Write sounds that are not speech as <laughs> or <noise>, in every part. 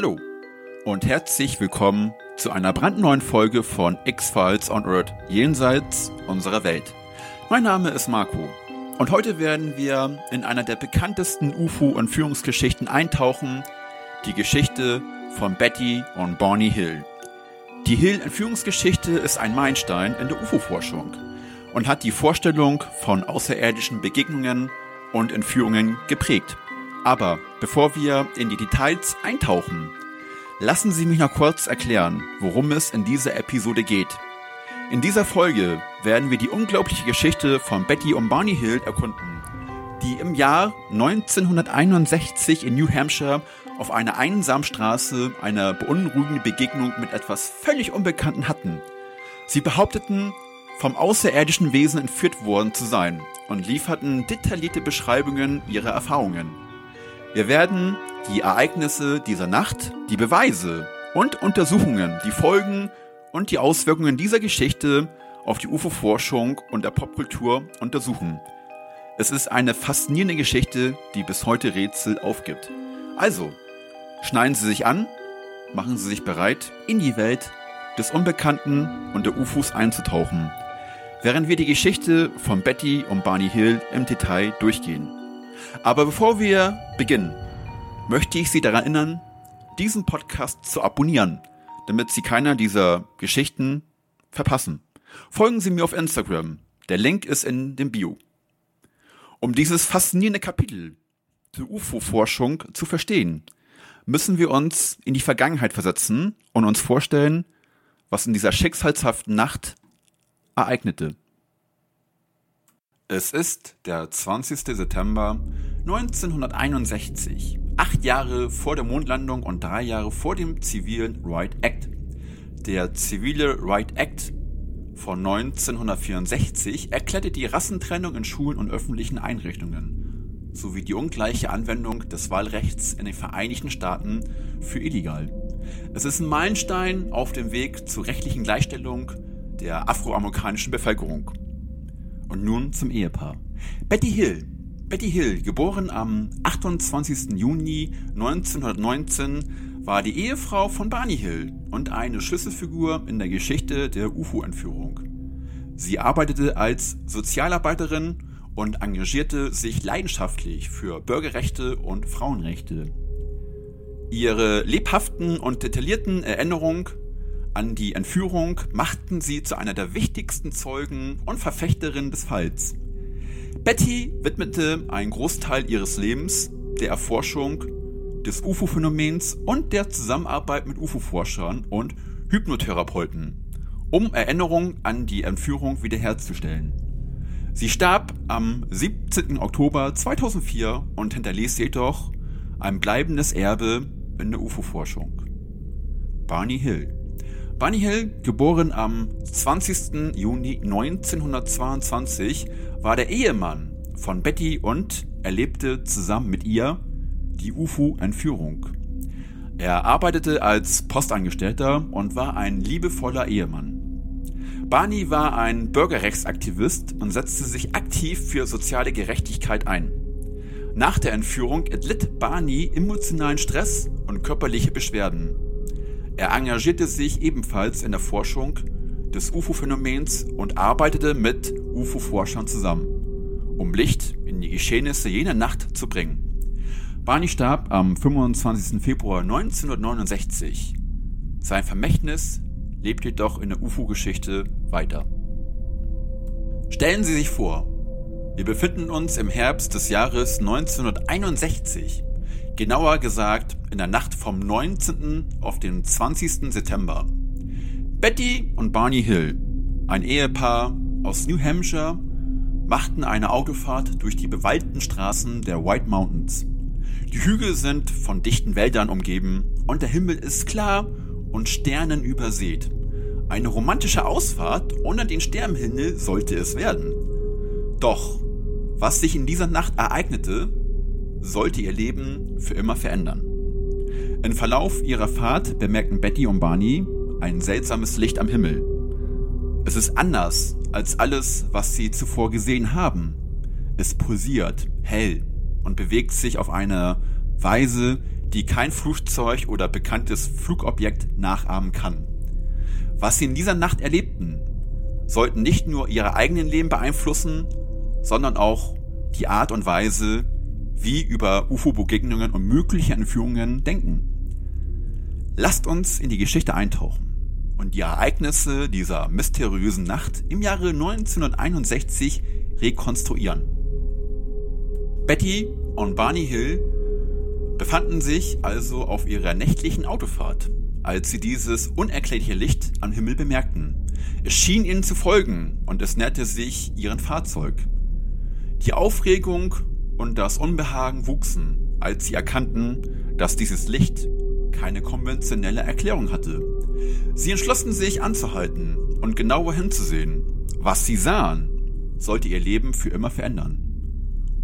Hallo und herzlich willkommen zu einer brandneuen Folge von X-Files on Earth jenseits unserer Welt. Mein Name ist Marco und heute werden wir in einer der bekanntesten UFO-Entführungsgeschichten eintauchen, die Geschichte von Betty und Barney Hill. Die Hill-Entführungsgeschichte ist ein Meilenstein in der UFO-Forschung und hat die Vorstellung von außerirdischen Begegnungen und Entführungen geprägt. Aber bevor wir in die Details eintauchen, lassen Sie mich noch kurz erklären, worum es in dieser Episode geht. In dieser Folge werden wir die unglaubliche Geschichte von Betty und Barney Hill erkunden, die im Jahr 1961 in New Hampshire auf einer einsamen Straße eine beunruhigende Begegnung mit etwas völlig Unbekannten hatten. Sie behaupteten, vom außerirdischen Wesen entführt worden zu sein und lieferten detaillierte Beschreibungen ihrer Erfahrungen. Wir werden die Ereignisse dieser Nacht, die Beweise und Untersuchungen, die Folgen und die Auswirkungen dieser Geschichte auf die UFO-Forschung und der Popkultur untersuchen. Es ist eine faszinierende Geschichte, die bis heute Rätsel aufgibt. Also, schneiden Sie sich an, machen Sie sich bereit, in die Welt des Unbekannten und der UFOs einzutauchen, während wir die Geschichte von Betty und Barney Hill im Detail durchgehen. Aber bevor wir beginnen, möchte ich Sie daran erinnern, diesen Podcast zu abonnieren, damit Sie keiner dieser Geschichten verpassen. Folgen Sie mir auf Instagram. Der Link ist in dem Bio. Um dieses faszinierende Kapitel der UFO-Forschung zu verstehen, müssen wir uns in die Vergangenheit versetzen und uns vorstellen, was in dieser schicksalshaften Nacht ereignete. Es ist der 20. September 1961, acht Jahre vor der Mondlandung und drei Jahre vor dem zivilen Right Act. Der zivile Right Act von 1964 erklärte die Rassentrennung in Schulen und öffentlichen Einrichtungen sowie die ungleiche Anwendung des Wahlrechts in den Vereinigten Staaten für illegal. Es ist ein Meilenstein auf dem Weg zur rechtlichen Gleichstellung der afroamerikanischen Bevölkerung. Und nun zum Ehepaar. Betty Hill. Betty Hill, geboren am 28. Juni 1919, war die Ehefrau von Barney Hill und eine Schlüsselfigur in der Geschichte der UFO-Entführung. Sie arbeitete als Sozialarbeiterin und engagierte sich leidenschaftlich für Bürgerrechte und Frauenrechte. Ihre lebhaften und detaillierten Erinnerungen an die Entführung machten sie zu einer der wichtigsten Zeugen und Verfechterinnen des Falls. Betty widmete einen Großteil ihres Lebens der Erforschung des UFO-Phänomens und der Zusammenarbeit mit UFO-Forschern und Hypnotherapeuten, um Erinnerungen an die Entführung wiederherzustellen. Sie starb am 17. Oktober 2004 und hinterließ jedoch ein bleibendes Erbe in der UFO-Forschung. Barney Hill Bunny Hill, geboren am 20. Juni 1922, war der Ehemann von Betty und erlebte zusammen mit ihr die UFO-Entführung. Er arbeitete als Postangestellter und war ein liebevoller Ehemann. Barney war ein Bürgerrechtsaktivist und setzte sich aktiv für soziale Gerechtigkeit ein. Nach der Entführung erlitt Barney emotionalen Stress und körperliche Beschwerden. Er engagierte sich ebenfalls in der Forschung des UFO-Phänomens und arbeitete mit UFO-Forschern zusammen, um Licht in die Geschehnisse jener Nacht zu bringen. Barney starb am 25. Februar 1969. Sein Vermächtnis lebt jedoch in der UFO-Geschichte weiter. Stellen Sie sich vor, wir befinden uns im Herbst des Jahres 1961 Genauer gesagt in der Nacht vom 19. auf den 20. September. Betty und Barney Hill, ein Ehepaar aus New Hampshire, machten eine Autofahrt durch die bewaldeten Straßen der White Mountains. Die Hügel sind von dichten Wäldern umgeben und der Himmel ist klar und Sternen übersät. Eine romantische Ausfahrt unter den Sternenhimmel sollte es werden. Doch, was sich in dieser Nacht ereignete, sollte ihr Leben für immer verändern. Im Verlauf ihrer Fahrt bemerken Betty und Barney ein seltsames Licht am Himmel. Es ist anders als alles, was sie zuvor gesehen haben. Es pulsiert, hell und bewegt sich auf eine Weise, die kein Flugzeug oder bekanntes Flugobjekt nachahmen kann. Was sie in dieser Nacht erlebten, sollten nicht nur ihre eigenen Leben beeinflussen, sondern auch die Art und Weise, wie über UFO-Begegnungen und mögliche Entführungen denken. Lasst uns in die Geschichte eintauchen und die Ereignisse dieser mysteriösen Nacht im Jahre 1961 rekonstruieren. Betty und Barney Hill befanden sich also auf ihrer nächtlichen Autofahrt, als sie dieses unerklärliche Licht am Himmel bemerkten. Es schien ihnen zu folgen und es näherte sich ihrem Fahrzeug. Die Aufregung und das Unbehagen wuchsen, als sie erkannten, dass dieses Licht keine konventionelle Erklärung hatte. Sie entschlossen sich anzuhalten und genauer hinzusehen. Was sie sahen, sollte ihr Leben für immer verändern.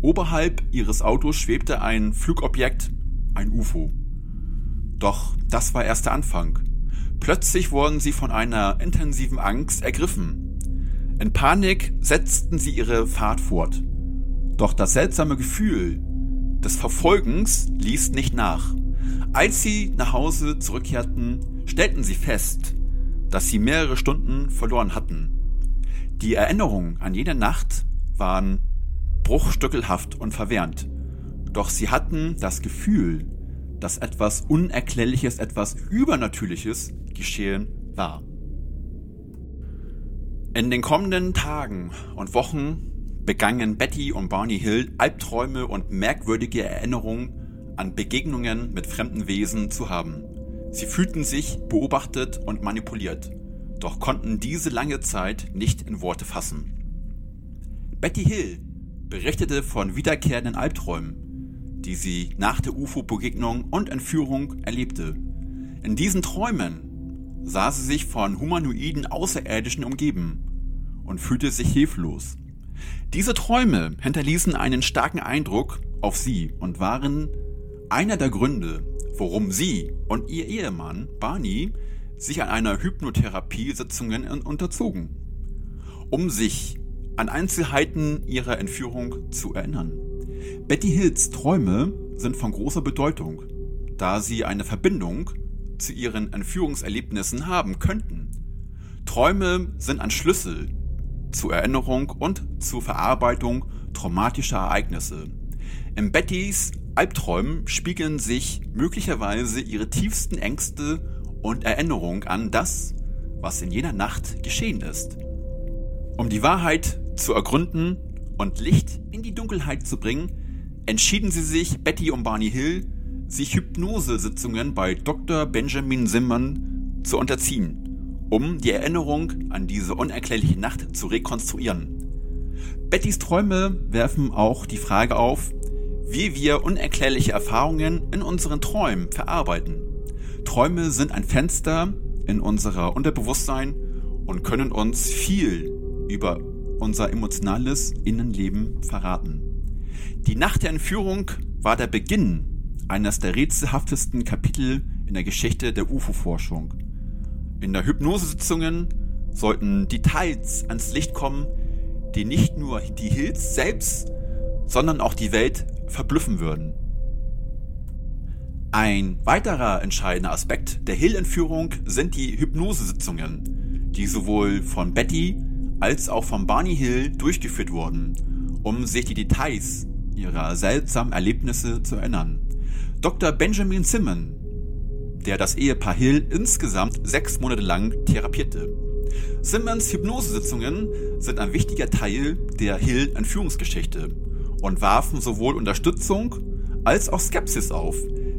Oberhalb ihres Autos schwebte ein Flugobjekt, ein UFO. Doch das war erst der Anfang. Plötzlich wurden sie von einer intensiven Angst ergriffen. In Panik setzten sie ihre Fahrt fort. Doch das seltsame Gefühl des Verfolgens ließ nicht nach. Als sie nach Hause zurückkehrten, stellten sie fest, dass sie mehrere Stunden verloren hatten. Die Erinnerungen an jene Nacht waren bruchstückelhaft und verwehrend. Doch sie hatten das Gefühl, dass etwas Unerklärliches, etwas Übernatürliches geschehen war. In den kommenden Tagen und Wochen begangen Betty und Barney Hill Albträume und merkwürdige Erinnerungen an Begegnungen mit fremden Wesen zu haben. Sie fühlten sich beobachtet und manipuliert, doch konnten diese lange Zeit nicht in Worte fassen. Betty Hill berichtete von wiederkehrenden Albträumen, die sie nach der UFO-Begegnung und Entführung erlebte. In diesen Träumen sah sie sich von humanoiden Außerirdischen umgeben und fühlte sich hilflos. Diese Träume hinterließen einen starken Eindruck auf sie und waren einer der Gründe, warum sie und ihr Ehemann Barney sich an einer Hypnotherapie-Sitzungen unterzogen, um sich an Einzelheiten ihrer Entführung zu erinnern. Betty Hills Träume sind von großer Bedeutung, da sie eine Verbindung zu ihren Entführungserlebnissen haben könnten. Träume sind ein Schlüssel zur Erinnerung und zur Verarbeitung traumatischer Ereignisse. In Bettys Albträumen spiegeln sich möglicherweise ihre tiefsten Ängste und Erinnerungen an das, was in jener Nacht geschehen ist. Um die Wahrheit zu ergründen und Licht in die Dunkelheit zu bringen, entschieden sie sich, Betty und Barney Hill, sich Hypnosesitzungen bei Dr. Benjamin Simmern zu unterziehen, um die Erinnerung an diese unerklärliche Nacht zu rekonstruieren. Bettys Träume werfen auch die Frage auf, wie wir unerklärliche Erfahrungen in unseren Träumen verarbeiten. Träume sind ein Fenster in unser Unterbewusstsein und können uns viel über unser emotionales Innenleben verraten. Die Nacht der Entführung war der Beginn eines der rätselhaftesten Kapitel in der Geschichte der UFO-Forschung. In der Hypnosesitzungen sollten Details ans Licht kommen, die nicht nur die Hills selbst, sondern auch die Welt verblüffen würden. Ein weiterer entscheidender Aspekt der Hill-Entführung sind die Hypnosesitzungen, die sowohl von Betty als auch von Barney Hill durchgeführt wurden, um sich die Details ihrer seltsamen Erlebnisse zu erinnern. Dr. Benjamin Simon, der das Ehepaar Hill insgesamt sechs Monate lang therapierte. Simmons Hypnosesitzungen sind ein wichtiger Teil der Hill-Entführungsgeschichte und warfen sowohl Unterstützung als auch Skepsis auf,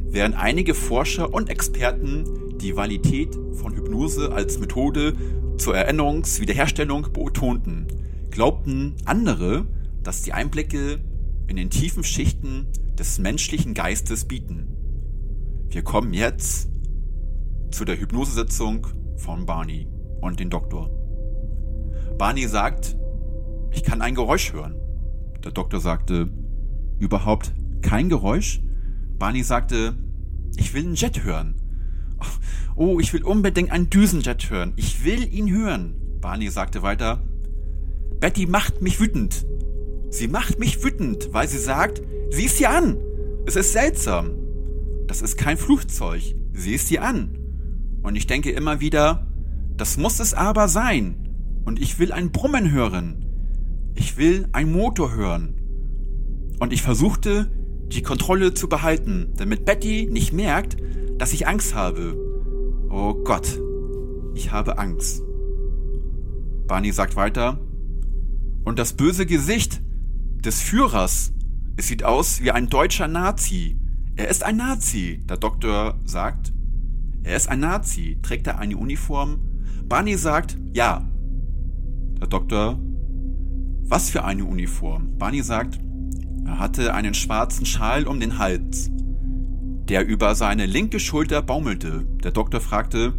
während einige Forscher und Experten die Validität von Hypnose als Methode zur Erinnerungswiederherstellung betonten, glaubten andere, dass die Einblicke in den tiefen Schichten des menschlichen Geistes bieten. Wir kommen jetzt zu der Hypnosesitzung von Barney und den Doktor. Barney sagt, ich kann ein Geräusch hören. Der Doktor sagte, überhaupt kein Geräusch? Barney sagte, ich will einen Jet hören. <laughs> Oh, ich will unbedingt einen Düsenjet hören. Ich will ihn hören. Barney sagte weiter, Betty macht mich wütend. Sie macht mich wütend, weil sie sagt, sieh es dir an. Es ist seltsam. das ist kein Flugzeug. Sieh es dir an. Und ich denke immer wieder, das muss es aber sein. Und ich will ein Brummen hören. Ich will ein Motor hören. Und ich versuchte, die Kontrolle zu behalten, damit Betty nicht merkt, dass ich Angst habe. Oh Gott, ich habe Angst. Barney sagt weiter, und das böse Gesicht des Führers, es sieht aus wie ein deutscher Nazi. Er ist ein Nazi, der Doktor sagt. Er ist ein Nazi. Trägt er eine Uniform? Barney sagt, ja. Der Doktor, was für eine Uniform? Barney sagt, er hatte einen schwarzen Schal um den Hals, der über seine linke Schulter baumelte. Der Doktor fragte,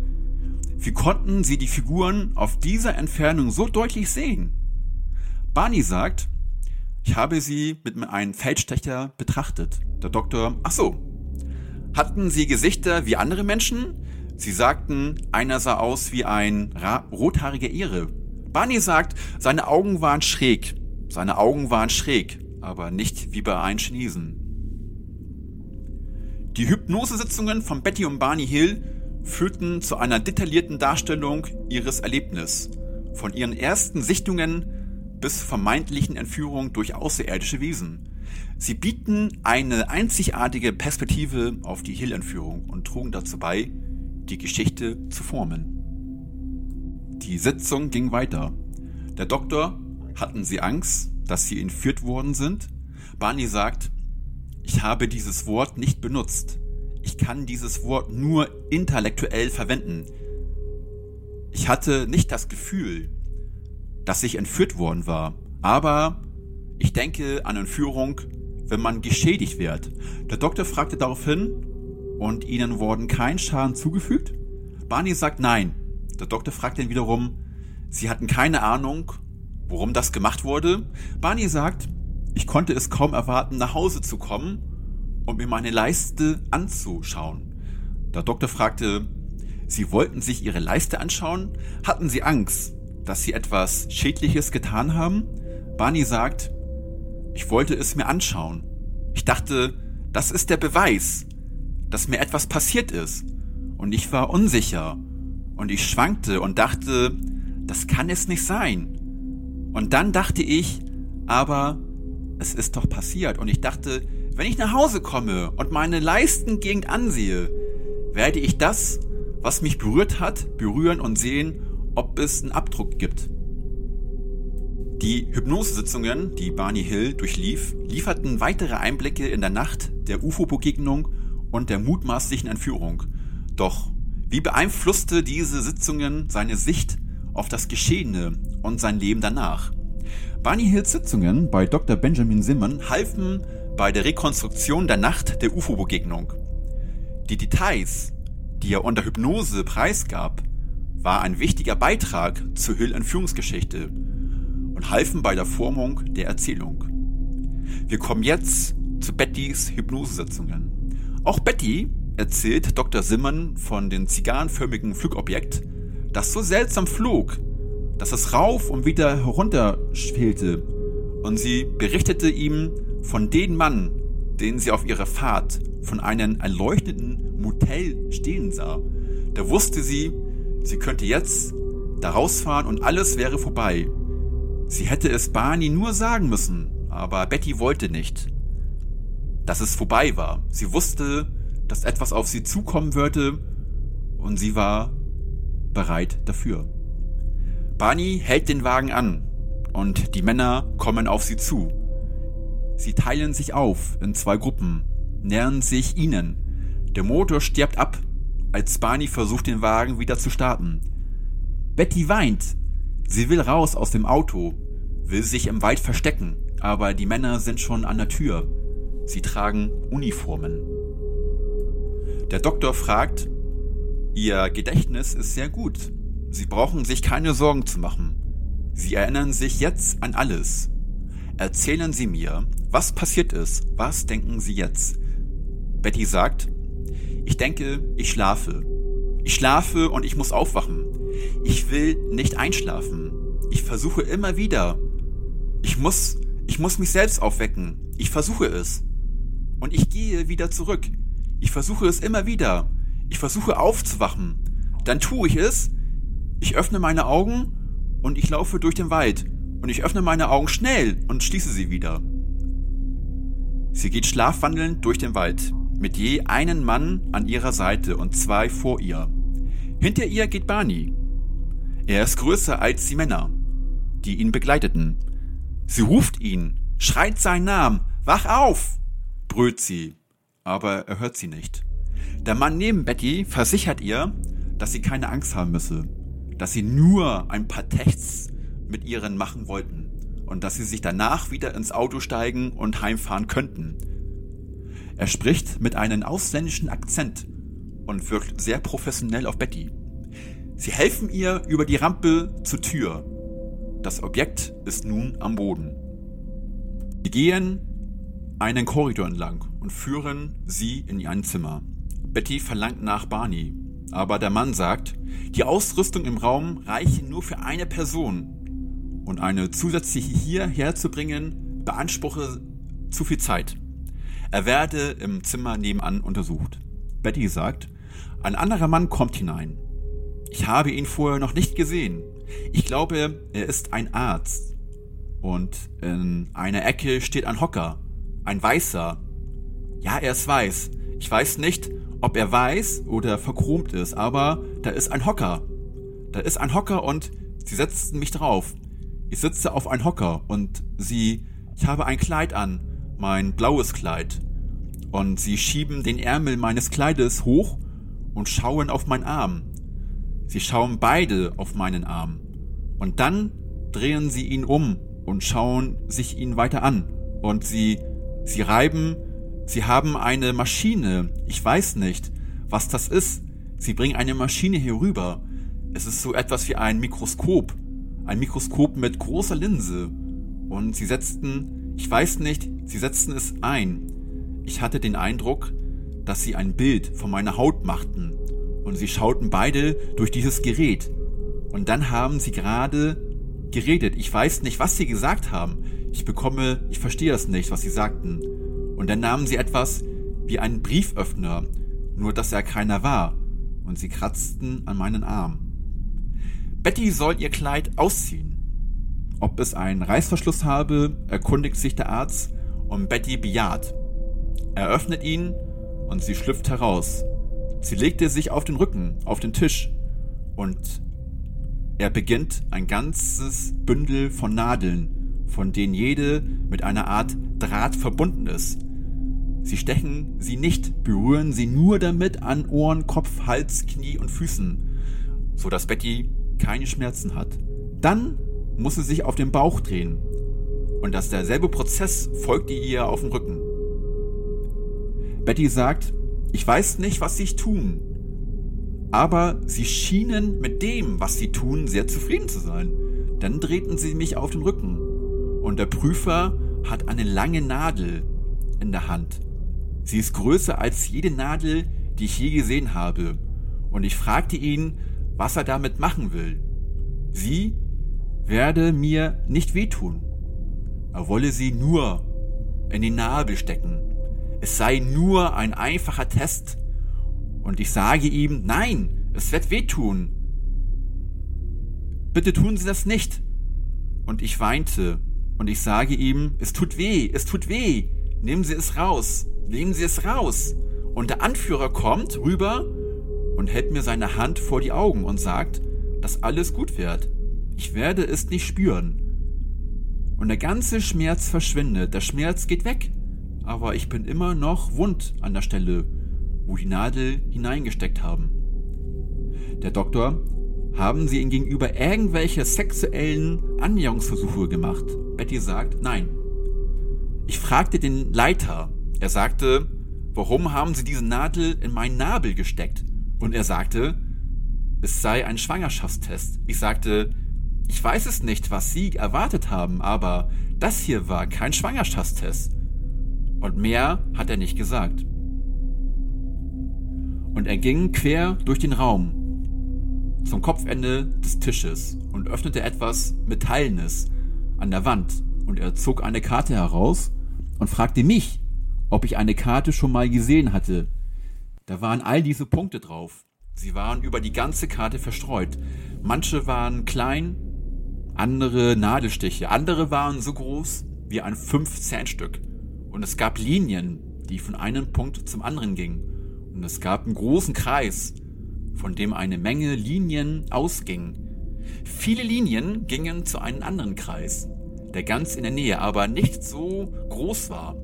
wie konnten Sie die Figuren auf dieser Entfernung so deutlich sehen? Barney sagt, ich habe sie mit einem Feldstecher betrachtet. Der Doktor, ach so. Hatten sie Gesichter wie andere Menschen? Sie sagten, einer sah aus wie ein rothaariger Ehre. Barney sagt, seine Augen waren schräg. Seine Augen waren schräg aber nicht wie bei einem Chinesen. Die Hypnosesitzungen von Betty und Barney Hill führten zu einer detaillierten Darstellung ihres Erlebnisses, von ihren ersten Sichtungen bis vermeintlichen Entführung durch außerirdische Wesen. Sie bieten eine einzigartige Perspektive auf die Hill-Entführung und trugen dazu bei, die Geschichte zu formen. Die Sitzung ging weiter. Der Doktor hatten sie Angst, dass sie entführt worden sind? Barney sagt, ich habe dieses Wort nicht benutzt. Ich kann dieses Wort nur intellektuell verwenden. Ich hatte nicht das Gefühl, dass ich entführt worden war, aber ich denke an Entführung, wenn man geschädigt wird. Der Doktor fragte daraufhin, und ihnen wurden kein Schaden zugefügt? Barney sagt nein. Der Doktor fragt ihn wiederum, sie hatten keine Ahnung, Worum das gemacht wurde? Barney sagt, ich konnte es kaum erwarten, nach Hause zu kommen und mir meine Leiste anzuschauen. Der Doktor fragte, Sie wollten sich Ihre Leiste anschauen? Hatten Sie Angst, dass Sie etwas Schädliches getan haben? Barney sagt, ich wollte es mir anschauen. Ich dachte, das ist der Beweis, dass mir etwas passiert ist. Und ich war unsicher. Und ich schwankte und dachte, das kann es nicht sein. Und dann dachte ich, aber es ist doch passiert. Und ich dachte, wenn ich nach Hause komme und meine Leistengegend ansehe, werde ich das, was mich berührt hat, berühren und sehen, ob es einen Abdruck gibt. Die Hypnosesitzungen, die Barney Hill durchlief, lieferten weitere Einblicke in der Nacht der UFO-Begegnung und der mutmaßlichen Entführung. Doch wie beeinflusste diese Sitzungen seine Sicht auf das Geschehene und sein Leben danach. Barney Hills Sitzungen bei Dr. Benjamin Simon halfen bei der Rekonstruktion der Nacht der UFO-Begegnung. Die Details, die er unter Hypnose preisgab, war ein wichtiger Beitrag zur Hill-Entführungsgeschichte und halfen bei der Formung der Erzählung. Wir kommen jetzt zu Bettys Hypnosesitzungen. Auch Betty erzählt Dr. Simon von dem zigarrenförmigen Flugobjekt, das so seltsam flog, dass es rauf und wieder herunter schwelte. Und sie berichtete ihm von dem Mann, den sie auf ihrer Fahrt von einem erleuchteten Motel stehen sah. Da wusste sie, sie könnte jetzt da rausfahren und alles wäre vorbei. Sie hätte es Barney nur sagen müssen, aber Betty wollte nicht, dass es vorbei war. Sie wusste, dass etwas auf sie zukommen würde und sie war bereit dafür. Barney hält den Wagen an und die Männer kommen auf sie zu. Sie teilen sich auf in zwei Gruppen, nähern sich ihnen. Der Motor stirbt ab, als Barney versucht, den Wagen wieder zu starten. Betty weint. Sie will raus aus dem Auto, will sich im Wald verstecken, aber die Männer sind schon an der Tür. Sie tragen Uniformen. Der Doktor fragt, Ihr Gedächtnis ist sehr gut. Sie brauchen sich keine Sorgen zu machen. Sie erinnern sich jetzt an alles. Erzählen Sie mir, was passiert ist. Was denken Sie jetzt? Betty sagt, ich denke, ich schlafe. Ich schlafe und ich muss aufwachen. Ich will nicht einschlafen. Ich versuche immer wieder. Ich muss, ich muss mich selbst aufwecken. Ich versuche es. Und ich gehe wieder zurück. Ich versuche es immer wieder. Ich versuche aufzuwachen. Dann tue ich es. Ich öffne meine Augen und ich laufe durch den Wald. Und ich öffne meine Augen schnell und schließe sie wieder. Sie geht schlafwandelnd durch den Wald, mit je einen Mann an ihrer Seite und zwei vor ihr. Hinter ihr geht Barney. Er ist größer als die Männer, die ihn begleiteten. Sie ruft ihn, schreit seinen Namen, wach auf, brüllt sie, aber er hört sie nicht. Der Mann neben Betty versichert ihr, dass sie keine Angst haben müsse, dass sie nur ein paar Tests mit ihren machen wollten und dass sie sich danach wieder ins Auto steigen und heimfahren könnten. Er spricht mit einem ausländischen Akzent und wirkt sehr professionell auf Betty. Sie helfen ihr über die Rampe zur Tür. Das Objekt ist nun am Boden. Sie gehen einen Korridor entlang und führen sie in ein Zimmer. Betty verlangt nach Barney, aber der Mann sagt, die Ausrüstung im Raum reiche nur für eine Person und eine zusätzliche hierher zu bringen beanspruche zu viel Zeit. Er werde im Zimmer nebenan untersucht. Betty sagt, ein anderer Mann kommt hinein. Ich habe ihn vorher noch nicht gesehen. Ich glaube, er ist ein Arzt. Und in einer Ecke steht ein Hocker. Ein Weißer. Ja, er ist weiß. Ich weiß nicht, ob er weiß oder verchromt ist, aber da ist ein Hocker. Da ist ein Hocker und sie setzten mich drauf. Ich sitze auf ein Hocker und sie, ich habe ein Kleid an, mein blaues Kleid. Und sie schieben den Ärmel meines Kleides hoch und schauen auf meinen Arm. Sie schauen beide auf meinen Arm. Und dann drehen sie ihn um und schauen sich ihn weiter an. Und sie, sie reiben, sie haben eine Maschine. Ich weiß nicht, was das ist. Sie bringen eine Maschine hier rüber. Es ist so etwas wie ein Mikroskop. Ein Mikroskop mit großer Linse. Und sie setzten, ich weiß nicht, sie setzten es ein. Ich hatte den Eindruck, dass sie ein Bild von meiner Haut machten. Und sie schauten beide durch dieses Gerät. Und dann haben sie gerade geredet. Ich weiß nicht, was sie gesagt haben. Ich bekomme, ich verstehe das nicht, was sie sagten. Und dann nahmen sie etwas wie einen Brieföffner, nur dass er keiner war. Und sie kratzten an meinen Arm. Betty soll ihr Kleid ausziehen. Ob es einen Reißverschluss habe, erkundigt sich der Arzt und Betty bejaht. Er öffnet ihn und sie schlüpft heraus. Sie legte sich auf den Rücken, auf den Tisch und er beginnt ein ganzes Bündel von Nadeln, von denen jede mit einer Art Draht verbunden ist. Sie stechen sie nicht, berühren sie nur damit an Ohren, Kopf, Hals, Knie und Füßen, so dass Betty keine Schmerzen hat. Dann muss sie sich auf den Bauch drehen und dass derselbe Prozess folgt ihr auf dem Rücken. Betty sagt, ich weiß nicht, was sie tun, aber sie schienen mit dem, was sie tun, sehr zufrieden zu sein. Dann drehten sie mich auf den Rücken und der Prüfer hat eine lange Nadel in der Hand. Sie ist größer als jede Nadel, die ich je gesehen habe. Und ich fragte ihn, was er damit machen will. Sie werde mir nicht wehtun. Er wolle sie nur in den Nabel stecken es sei nur ein einfacher Test. Und ich sage ihm, nein, es wird wehtun. Bitte tun Sie das nicht. Und ich weinte und ich sage ihm, es tut weh, es tut weh. Nehmen Sie es raus, nehmen Sie es raus. Und der Anführer kommt rüber und hält mir seine Hand vor die Augen und sagt, dass alles gut wird. Ich werde es nicht spüren. Und der ganze Schmerz verschwindet, der Schmerz geht weg aber ich bin immer noch wund an der Stelle, wo die Nadel hineingesteckt haben. Der Doktor, haben Sie ihm gegenüber irgendwelche sexuellen Annäherungsversuche gemacht? Betty sagt, nein. Ich fragte den Leiter. Er sagte, warum haben Sie diese Nadel in meinen Nabel gesteckt? Und er sagte, es sei ein Schwangerschaftstest. Ich sagte, ich weiß es nicht, was Sie erwartet haben, aber das hier war kein Schwangerschaftstest. Und mehr hat er nicht gesagt. Und er ging quer durch den Raum zum Kopfende des Tisches und öffnete etwas Metallenes an der Wand. Und er zog eine Karte heraus und fragte mich, ob ich eine Karte schon mal gesehen hatte. Da waren all diese Punkte drauf. Sie waren über die ganze Karte verstreut. Manche waren klein, andere Nadelstiche, andere waren so groß wie ein 5-Cent-Stück. Und es gab Linien, die von einem Punkt zum anderen gingen. Und es gab einen großen Kreis, von dem eine Menge Linien ausgingen. Viele Linien gingen zu einem anderen Kreis, der ganz in der Nähe, aber nicht so groß war.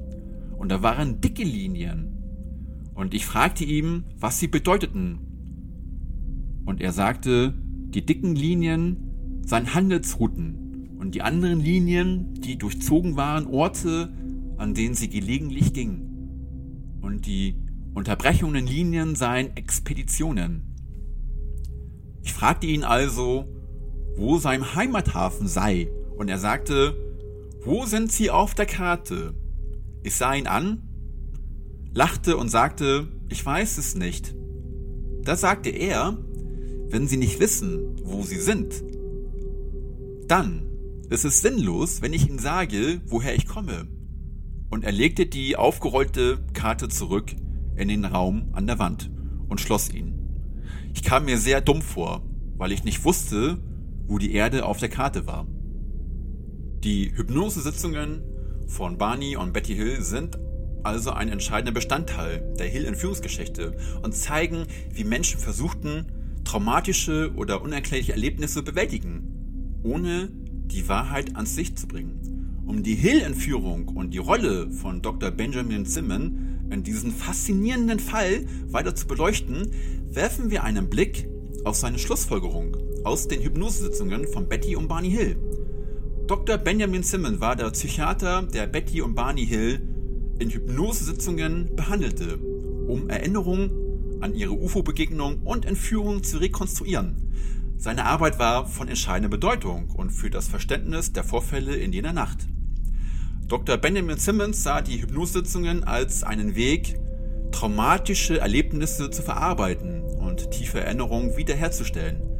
Und da waren dicke Linien. Und ich fragte ihm, was sie bedeuteten. Und er sagte, die dicken Linien seien Handelsrouten und die anderen Linien, die durchzogen waren, Orte, an denen sie gelegentlich gingen. Und die unterbrechenden Linien seien Expeditionen. Ich fragte ihn also, wo sein Heimathafen sei, und er sagte, wo sind Sie auf der Karte? Ich sah ihn an, lachte und sagte, ich weiß es nicht. Da sagte er, wenn Sie nicht wissen, wo Sie sind, dann ist es sinnlos, wenn ich Ihnen sage, woher ich komme. Und er legte die aufgerollte Karte zurück in den Raum an der Wand und schloss ihn. Ich kam mir sehr dumm vor, weil ich nicht wusste, wo die Erde auf der Karte war. Die Hypnosesitzungen von Barney und Betty Hill sind also ein entscheidender Bestandteil der Hill-Entführungsgeschichte und zeigen, wie Menschen versuchten, traumatische oder unerklärliche Erlebnisse bewältigen, ohne die Wahrheit ans Licht zu bringen. Um die Hill-Entführung und die Rolle von Dr. Benjamin Simmon in diesem faszinierenden Fall weiter zu beleuchten, werfen wir einen Blick auf seine Schlussfolgerung aus den Hypnosesitzungen von Betty und Barney Hill. Dr. Benjamin Simmons war der Psychiater, der Betty und Barney Hill in Hypnosesitzungen behandelte, um Erinnerungen an ihre UFO-Begegnung und Entführung zu rekonstruieren. Seine Arbeit war von entscheidender Bedeutung und für das Verständnis der Vorfälle in jener Nacht. Dr. Benjamin Simmons sah die Hypnosesitzungen als einen Weg, traumatische Erlebnisse zu verarbeiten und tiefe Erinnerungen wiederherzustellen.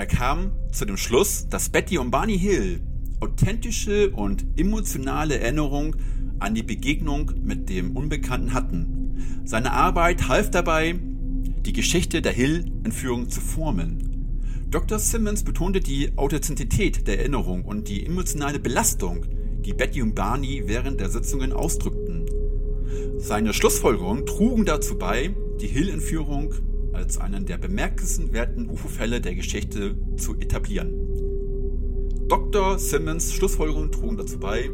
Er kam zu dem Schluss, dass Betty und Barney Hill authentische und emotionale Erinnerungen an die Begegnung mit dem Unbekannten hatten. Seine Arbeit half dabei, die Geschichte der Hill-Entführung zu formen. Dr. Simmons betonte die Authentizität der Erinnerung und die emotionale Belastung, die Betty und Barney während der Sitzungen ausdrückten. Seine Schlussfolgerungen trugen dazu bei, die Hill-Entführung als einen der bemerkenswerten UFO-Fälle der Geschichte zu etablieren. Dr. Simmons Schlussfolgerungen trugen dazu bei,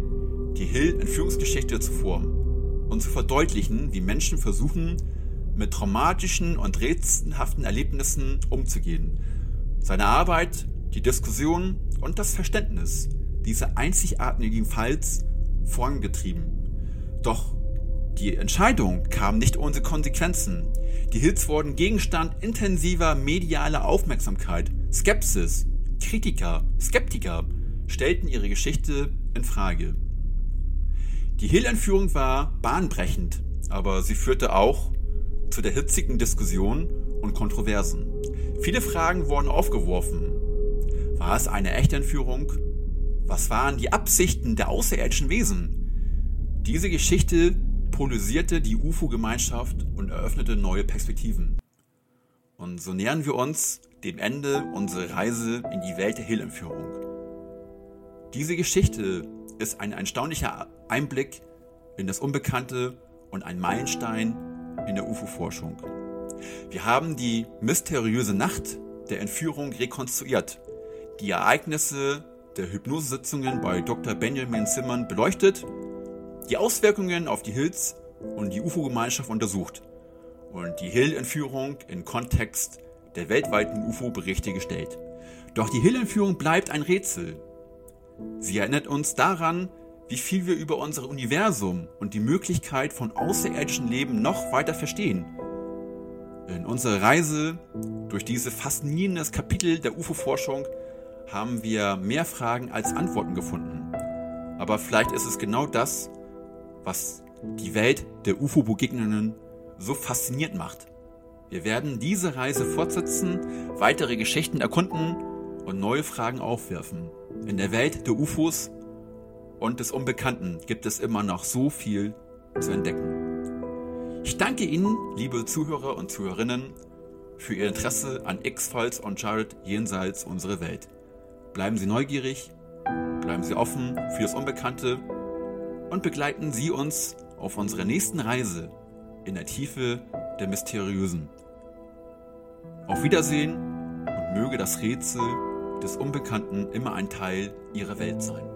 die Hill-Entführungsgeschichte zu formen und zu verdeutlichen, wie Menschen versuchen, mit traumatischen und rätselhaften Erlebnissen umzugehen. Seine Arbeit, die Diskussion und das Verständnis dieser einzigartigen Falls vorangetrieben. Doch die Entscheidung kam nicht ohne Konsequenzen. Die Hits wurden Gegenstand intensiver medialer Aufmerksamkeit. Skepsis, Kritiker, Skeptiker stellten ihre Geschichte in Frage. Die Hill-Entführung war bahnbrechend, aber sie führte auch zu der hitzigen Diskussion und Kontroversen. Viele Fragen wurden aufgeworfen. War es eine echte Entführung? Was waren die Absichten der außerirdischen Wesen? Diese Geschichte polarisierte die UFO-Gemeinschaft und eröffnete neue Perspektiven. Und so nähern wir uns dem Ende unserer Reise in die Welt der Hill-Entführung. Diese Geschichte ist ein erstaunlicher Einblick in das Unbekannte und ein Meilenstein in der UFO-Forschung. Wir haben die mysteriöse Nacht der Entführung rekonstruiert, die Ereignisse der Hypnosesitzungen bei Dr. Benjamin Zimmern beleuchtet die Auswirkungen auf die Hills und die UFO-Gemeinschaft untersucht und die Hill-Entführung in Kontext der weltweiten UFO-Berichte gestellt. Doch die Hill-Entführung bleibt ein Rätsel. Sie erinnert uns daran, wie viel wir über unser Universum und die Möglichkeit von außerirdischem Leben noch weiter verstehen. In unserer Reise durch dieses faszinierendes Kapitel der UFO-Forschung haben wir mehr Fragen als Antworten gefunden. Aber vielleicht ist es genau das, was die Welt der UFO-Begegnungen so faszinierend macht. Wir werden diese Reise fortsetzen, weitere Geschichten erkunden und neue Fragen aufwerfen. In der Welt der UFOs und des Unbekannten gibt es immer noch so viel zu entdecken. Ich danke Ihnen, liebe Zuhörer und Zuhörerinnen, für Ihr Interesse an X-Files Uncharted jenseits unserer Welt. Bleiben Sie neugierig, bleiben Sie offen für das Unbekannte und begleiten Sie uns auf unserer nächsten Reise in der Tiefe der Mysteriösen. Auf Wiedersehen und möge das Rätsel des Unbekannten immer ein Teil Ihrer Welt sein.